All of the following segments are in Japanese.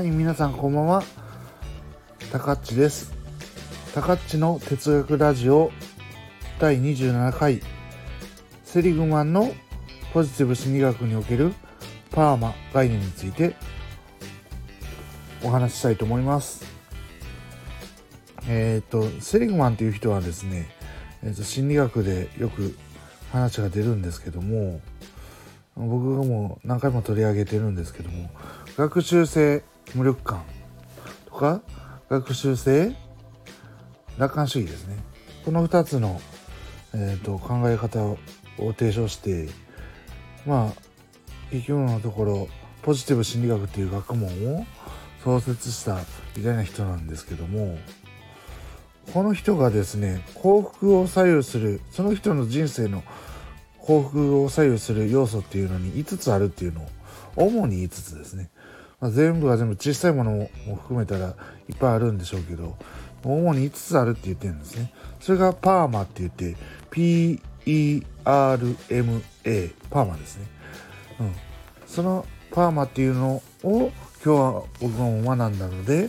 はい皆さんこんばんは。たかっちです。たかっちの哲学ラジオ第27回。セリグマンのポジティブ心理学におけるパーマ概念についてお話ししたいと思います。えっ、とセリグマンという人はですね、えー、と心理学でよく話が出るんですけども僕がもう何回も取り上げてるんですけども学習性無力感とか学習性楽観主義ですね。この2つの、えーと、考え方を提唱してまあ結局のところポジティブ心理学っていう学問を創設した偉大な人なんですけどもこの人がですね幸福を左右するその人の人生の幸福を左右する要素っていうのに5つあるっていうのを主に5つですね。まあ、全部が全部小さいものも含めたらいっぱいあるんでしょうけど主に5つあるって言ってるんですね。それがパーマって言って PERMA パーマですね、うん、そのパーマっていうのを今日は僕も学んだので、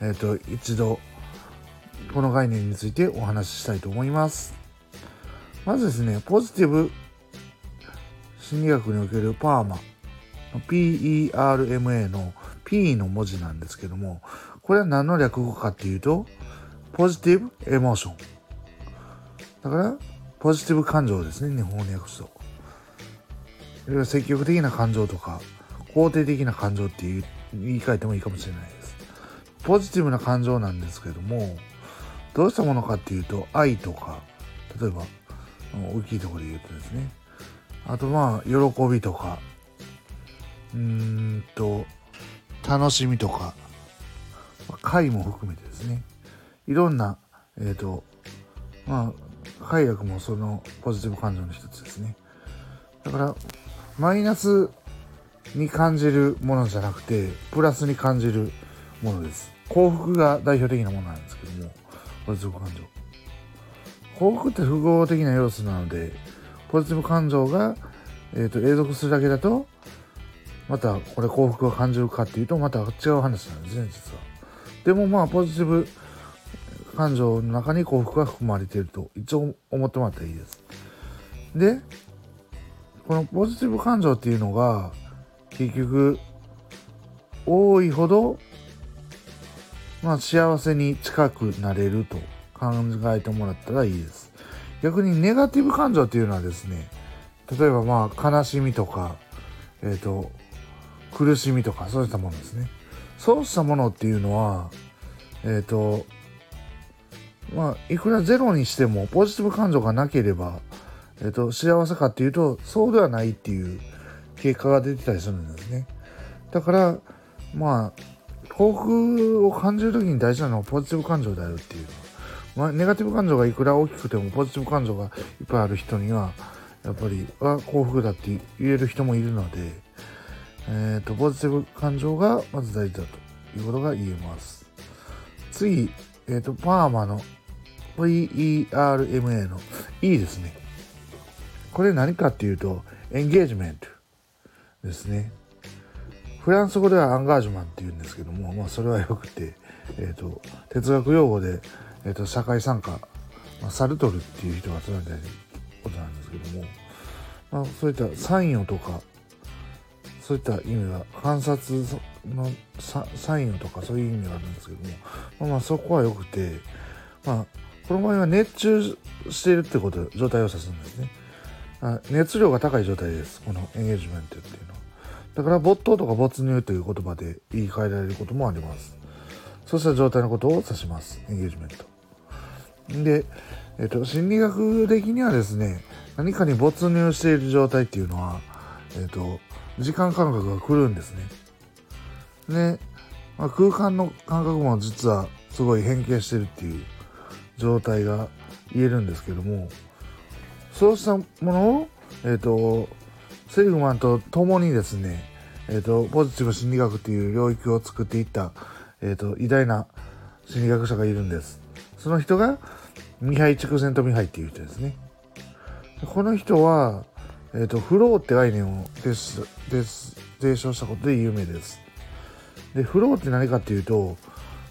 えーと、と一度この概念についてお話ししたいと思います。まずですねポジティブ心理学におけるパーマ。PERMA の P の文字なんですけども、これは何の略語かっていうと、ポジティブエモーション。だから、ポジティブ感情ですね、日本語訳すと。いは積極的な感情とか、肯定的な感情っていう言い換えてもいいかもしれないです。ポジティブな感情なんですけども、どうしたものかっていうと、愛とか、例えば、大きいところで言うとですね、あとまあ、喜びとか、うんと楽しみとか快も含めてですね。いろんなえっ、ー、とまあ快楽もそのポジティブ感情の一つですね。だからマイナスに感じるものじゃなくてプラスに感じるものです。幸福が代表的なものなんですけどもポジティブ感情。幸福って複合的な要素なのでポジティブ感情が、えーと永続するだけだとまたこれ幸福が感じるかっていうとまた違う話なんですね実は。でもまあポジティブ感情の中に幸福が含まれていると一応思ってもらったらいいです。でこのポジティブ感情っていうのが結局多いほどまあ幸せに近くなれると考えてもらったらいいです。逆にネガティブ感情っていうのはですね例えばまあ悲しみとかえっ、ー、と苦しみとかそういったものですね。そうしたものっていうのはえっ、ー、とまあいくらゼロにしてもポジティブ感情がなければ、えーと、幸せかっていうとそうではないっていう結果が出てたりするんですね。だからまあ幸福を感じる時に大事なのはポジティブ感情であるっていうまあ、ネガティブ感情がいくら大きくてもポジティブ感情がいっぱいある人にはやっぱりは幸福だって言える人もいるのでえーと、ポジティブ感情がまず大事だということが言えます。次、えーと、パーマの VERMA の E ですね。これ何かっていうと、エンゲージメントですね。フランス語ではアンガージュマンって言うんですけども、まあそれはよくて、えっ、ー、と、哲学用語で、えっ、ー、と、社会参加、まあ、サルトルっていう人が集めたことなんですけども、まあそういったサインをとか、そういった意味が観察のサインとかそういう意味があるんですけども、まあ、まあそこはよくて、まあ、この場合は熱中しているってこと状態を指すんですね。あ熱量が高い状態です。このエンゲージメントっていうのは。だから没頭とか没入という言葉で言い換えられることもあります。そうした状態のことを指します。エンゲージメント。で、えっと、心理学的にはですね何かに没入している状態っていうのはえっと時間感覚が来るんですね。で、まあ、空間の感覚も実はすごい変形してるっていう状態が言えるんですけどもそうしたものを、えっ、ー、とセリグマンと共にですね、えっ、ー、とポジティブ心理学っていう領域を作っていった、えっ、ー、と偉大な心理学者がいるんです。その人がミハイ・チクセント・ミハイっていう人ですね。この人は、え、ー、と、フローって概念を提唱したことで有名です。でフローって何かっていうと、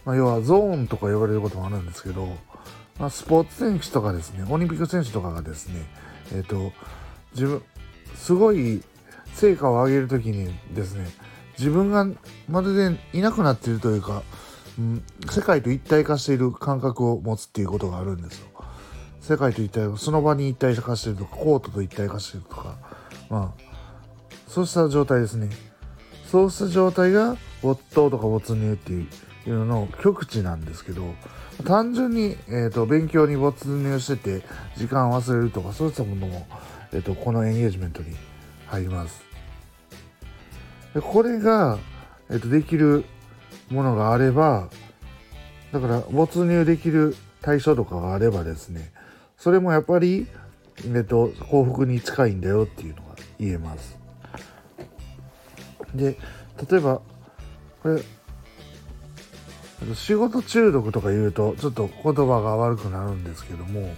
まあ、要はゾーンとか呼ばれることもあるんですけど、まあ、スポーツ選手とかですねオリンピック選手とかがですねえっ、ー、と自分すごい成果を上げる時にですね自分がまるでいなくなっているというか、うん、世界と一体化している感覚を持つっていうことがあるんですよ。世界と一体その場に一体化してるとかコートと一体化してるとかまあそうした状態ですね。そうした状態が没頭とか没入っていうのの極致なんですけど単純に、えーと、勉強に没入してて時間を忘れるとかそういったものも、えーと、このエンゲージメントに入ります。でこれが、えーとできるものがあればだから没入できる対象とかがあればですねそれもやっぱり、えっと、幸福に近いんだよっていうのが言えます。で例えばこれ仕事中毒とか言うとちょっと言葉が悪くなるんですけども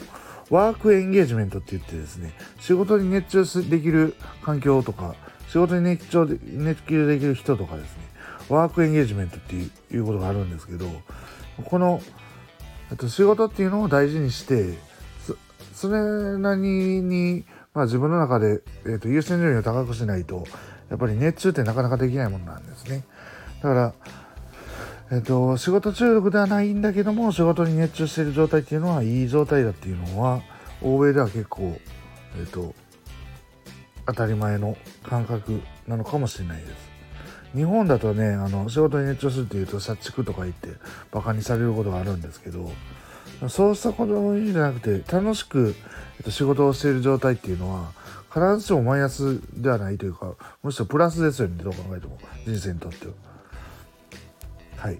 ワークエンゲージメントって言ってですね仕事に熱中できる環境とか仕事に熱中で熱中できる人とかですねワークエンゲージメントっていうことがあるんですけどこのと仕事っていうのを大事にしてそれなりに、まあ、自分の中で、えーと、優先順位を高くしないとやっぱり熱中ってなかなかできないものなんですね。だから、えーと、仕事中毒ではないんだけども仕事に熱中している状態っていうのはいい状態だっていうのは欧米では結構、えーと当たり前の感覚なのかもしれないです。日本だとねあの仕事に熱中するっていうと社畜とか言ってバカにされることがあるんですけどそうしたことの意味じゃなくて楽しく、仕事をしている状態っていうのは必ずしもマイナスではないというかむしろプラスですよねどう考えても人生にとっては。はい。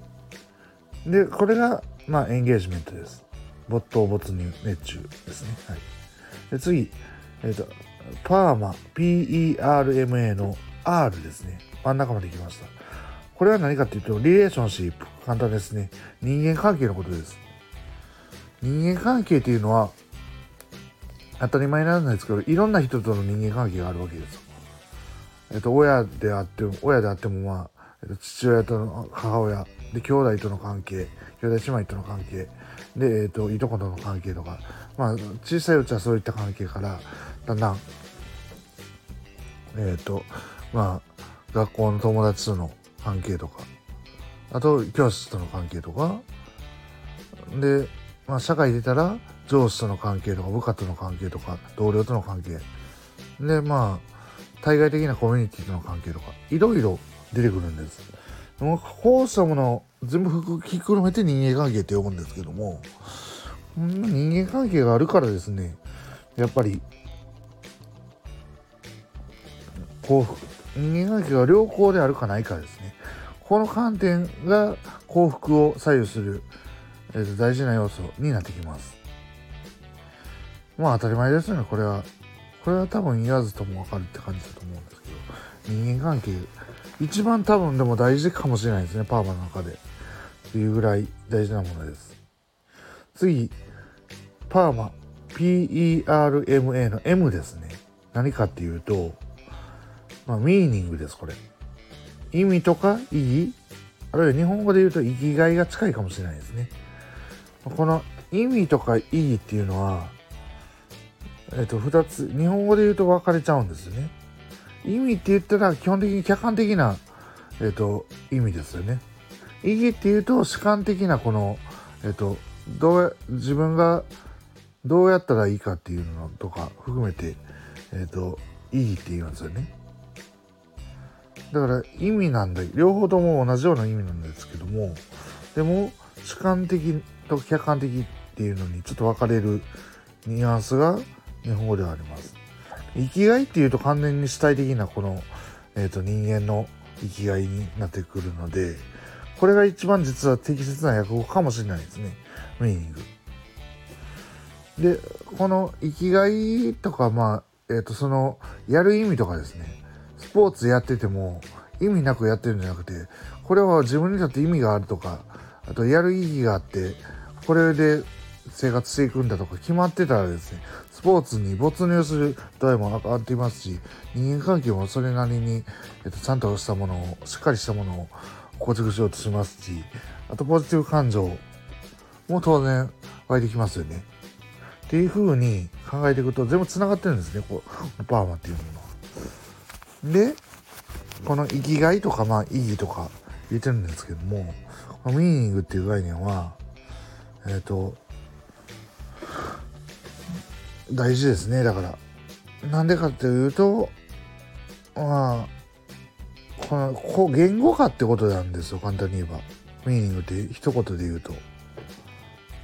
でこれが、まあ、エンゲージメントです。没頭没入熱中ですね。はい、で次、えっ、ー、とパーマ PERMA の R ですね。真ん中まで行きました。これは何かっていうと、リレーションシップ。簡単ですね。人間関係のことです。人間関係っていうのは当たり前なんですけどいろんな人との人間関係があるわけですよ。えっと、親であっても親であってもまあ、えっと、父親との母親で兄弟との関係兄弟姉妹との関係で、えっと、いとことの関係とかまあ小さいうちはそういった関係からだんだんえっとまあ学校の友達との関係とかあと教師との関係とかでまあ、社会出たら上司との関係とか部下との関係とか同僚との関係でまあ対外的なコミュニティとの関係とかいろいろ出てくるんです。もうこうしたもの全部ひっくるめて人間関係って呼ぶんですけども人間関係があるからですねやっぱり幸福人間関係が良好であるかないかですねこの観点が幸福を左右するえー、と大事な要素になってきます。まあ当たり前ですよね、これは。これは多分言わずとも分かるって感じだと思うんですけど、人間関係、一番多分でも大事かもしれないですね、パーマの中で。っていうぐらい大事なものです。次、パーマ、PERMA の M ですね。何かっていうと、まあ、ミーニングです、これ。意味とか意義あるいは日本語で言うと生きがいが近いかもしれないですね。この意味とか意義っていうのは、えっ、と、二つ、日本語で言うと分かれちゃうんですね。意味って言ったら基本的に客観的な、えっ、と、意味ですよね。意義っていうと主観的なこの、えっ、と、どう、自分がどうやったらいいかっていうのとか含めて、えっ、と、意義って言いますよね。だから意味なんだ両方とも同じような意味なんですけどもでも主観的と客観的っていうのにちょっと分かれるニュアンスが日本語ではあります。生きがいっていうと完全に主体的なこの、えーと、人間の生きがいになってくるのでこれが一番実は適切な訳語かもしれないですねミーニング。でこの生きがいとかまあえっ、ー、とそのやる意味とかですねスポーツやってても意味なくやってるんじゃなくてこれは自分にとって意味があるとかあとやる意義があってこれで生活していくんだとか決まってたらですねスポーツに没入する度合いも上がっていますし人間関係もそれなりに、えっと、ちゃんとしたものをしっかりしたものを構築しようとしますしあとポジティブ感情も当然湧いてきますよねっていう風に考えていくと全部つながってるんですねこうパーマっていうものは。でこの生きがいとかまあ意義とか言ってるんですけどもミーニングっていう概念はえっ、ー、と大事ですね。だからなんでかっていうとまあこのこ言語化ってことなんですよ。簡単に言えば。ミーニングって一言で言うと。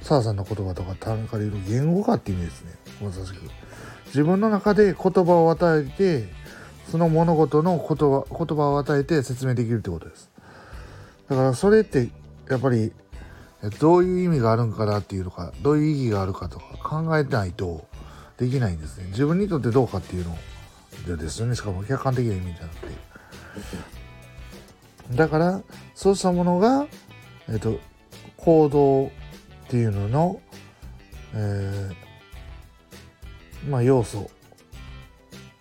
澤さんの言葉とか単から言うと言語化って意味ですね。まさしく。自分の中で言葉を与えてその物事の言葉言葉を与えて説明できるってことです。だからそれってやっぱりどういう意味があるんかなっていうのかどういう意義があるかとか考えないとできないんですね。自分にとってどうかっていうのでですよね。しかも客観的な意味じゃなくて。だからそうしたものが、えっと、行動っていうのの、えー、まあ要素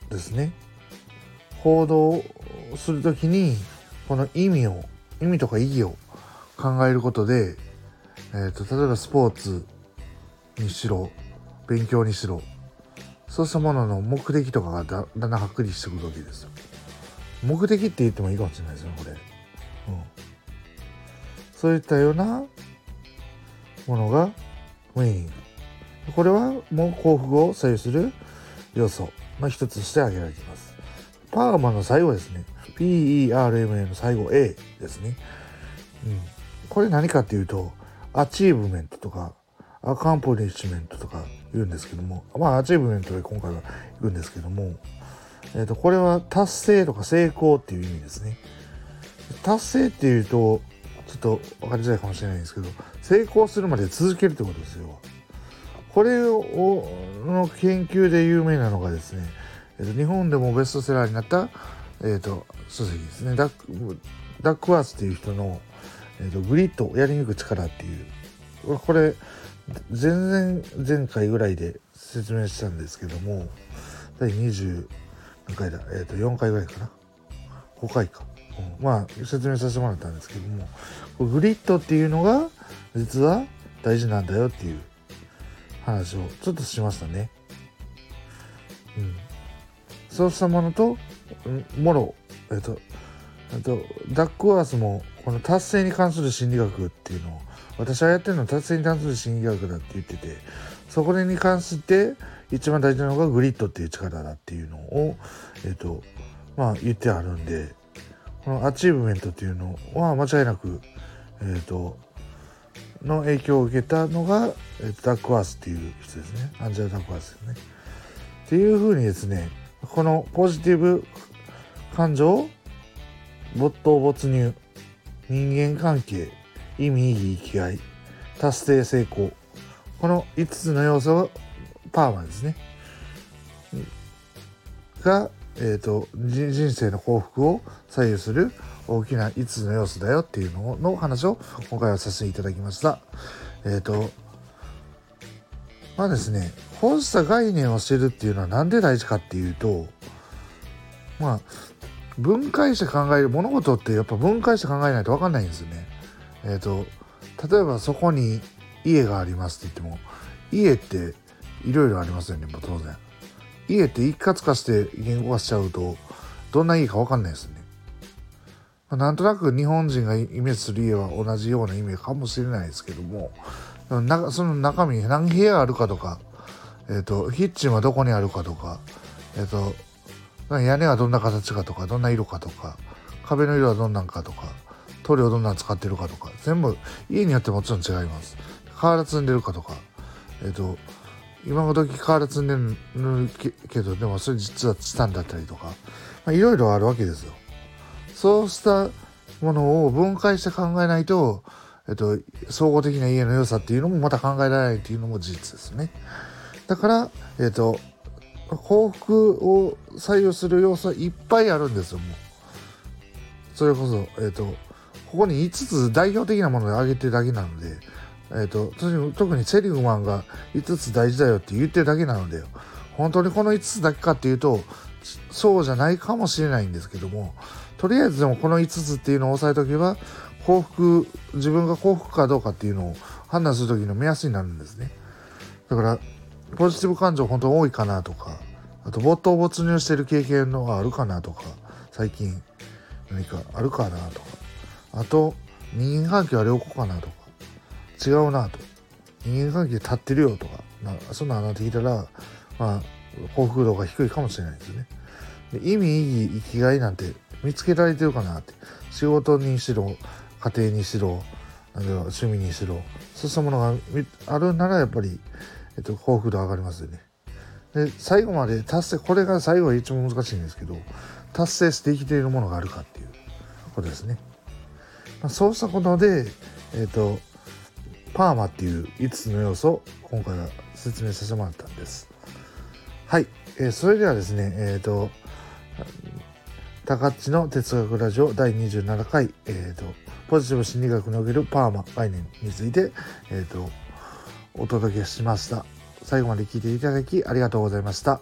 ですね。行動する時にこの意味を意味とか意義を考えることで、えーと、例えばスポーツにしろ勉強にしろそうしたものの目的とかがだだんだんはっきりしてくるわけですよ。目的って言ってもいいかもしれないですよこれ。うん、そういったようなものがメイン。これはもう幸福を左右する要素の一つとして挙げられています。 PERMA の最後ですね。PERMA の最後 A ですね。うん。これ何かっていうと、 achievement とか、 accomplishment とか言うんですけども、まあ achievement で今回は言うんですけども、えっ、ー、と、これは達成とか成功っていう意味ですね。達成っていうと、ちょっと分かりづらいかもしれないんですけど、成功するまで続けるってことですよ。これをの研究で有名なのがですね、えー、と日本でもベストセラーになった、えーと、書籍ですねダックダックワースっていう人の、えーと、グリッドやり抜く力っていう。これ前々前回ぐらいで説明したんですけども第20何回だ、えー、と4回ぐらいかな？5回か、うん、まあ説明させてもらったんですけどもグリッドっていうのが実は大事なんだよっていう。話をちょっとしましたね。うん。そうしたものともろえっとあとダックワースもこの達成に関する心理学っていうのを私はやってるのは達成に関する心理学だって言っててそこに関して一番大事なのが grit っていう力だっていうのをえっとまあ言ってあるんでこの achievement っていうのは間違いなくえっとの影響を受けたのが、えー、ダックワースっていう人ですねアンジェラ・ダックワースですね。っていうふうにですねこのポジティブ感情没頭没入。人間関係意味意義生きがい。達成成功。この5つの要素パーマですね。が、えーと、人生の幸福を左右する大きな5つの要素だよっていうのの話を今回はさせていただきました。えっ、ー、とまあですね本質概念を知るっていうのは何で大事かっていうとまあ分解して考える物事ってやっぱ分解して考えないと分かんないんですよね。えっ、ー、と例えばそこに家がありますって言っても家っていろいろありますよねもう当然。家って一括化して言語化しちゃうとどんな家か分かんないですよね。まあ、なんとなく日本人がイメージする家は同じような意味かもしれないですけどもなその中身何部屋あるかとか、えっ、ー、と、キッチンはどこにあるかとか、えっ、ー、と、屋根はどんな形かとか、どんな色かとか、壁の色はどんなんかとか、塗料どんなの使ってるかとか、全部家によってもちろん違います。瓦積んでるかとか、えっ、ー、と、今時瓦積んでるけど、でもそれ実はチタンだったりとか、いろいろあるわけですよ。そうしたものを分解して考えないと、えっと、総合的な家の良さっていうのもまた考えられないっていうのも事実ですね。だから、えっと、幸福を左右する要素はいっぱいあるんですよ、もう。それこそ、えっと、ここに5つ代表的なものを挙げてるだけなので、えっと、特にセリグマンが5つ大事だよって言ってるだけなので、本当にこの5つだけかっていうと、そうじゃないかもしれないんですけども、とりあえずでもこの5つっていうのを押さえとけば幸福自分が幸福かどうかっていうのを判断する時の目安になるんですねだからポジティブ感情本当に多いかなとかあと没頭没入してる経験のがあるかなとか最近何かあるかなとか。あと人間関係は良好かなとか。違うなと。人間関係立ってるよとか。なそんななってきたらまあ幸福度が低いかもしれないですね。で意味意義生きがいなんて見つけられてるかなって。仕事にしろ家庭にしろ趣味にしろそうしたものがあるならやっぱり、えっと、幸福度上がりますよね。で最後まで達成これが最後は一番難しいんですけど達成して生きているものがあるかっていうことですね、まあ、そうしたことでえっとパーマっていう5つの要素を今回は説明させてもらったんです。はい、えー、それではですねえっ、ー、と高知の哲学ラジオ第27回、えーと、ポジティブ心理学におけるパーマ概念について、えーとお届けしました。最後まで聞いていただきありがとうございました。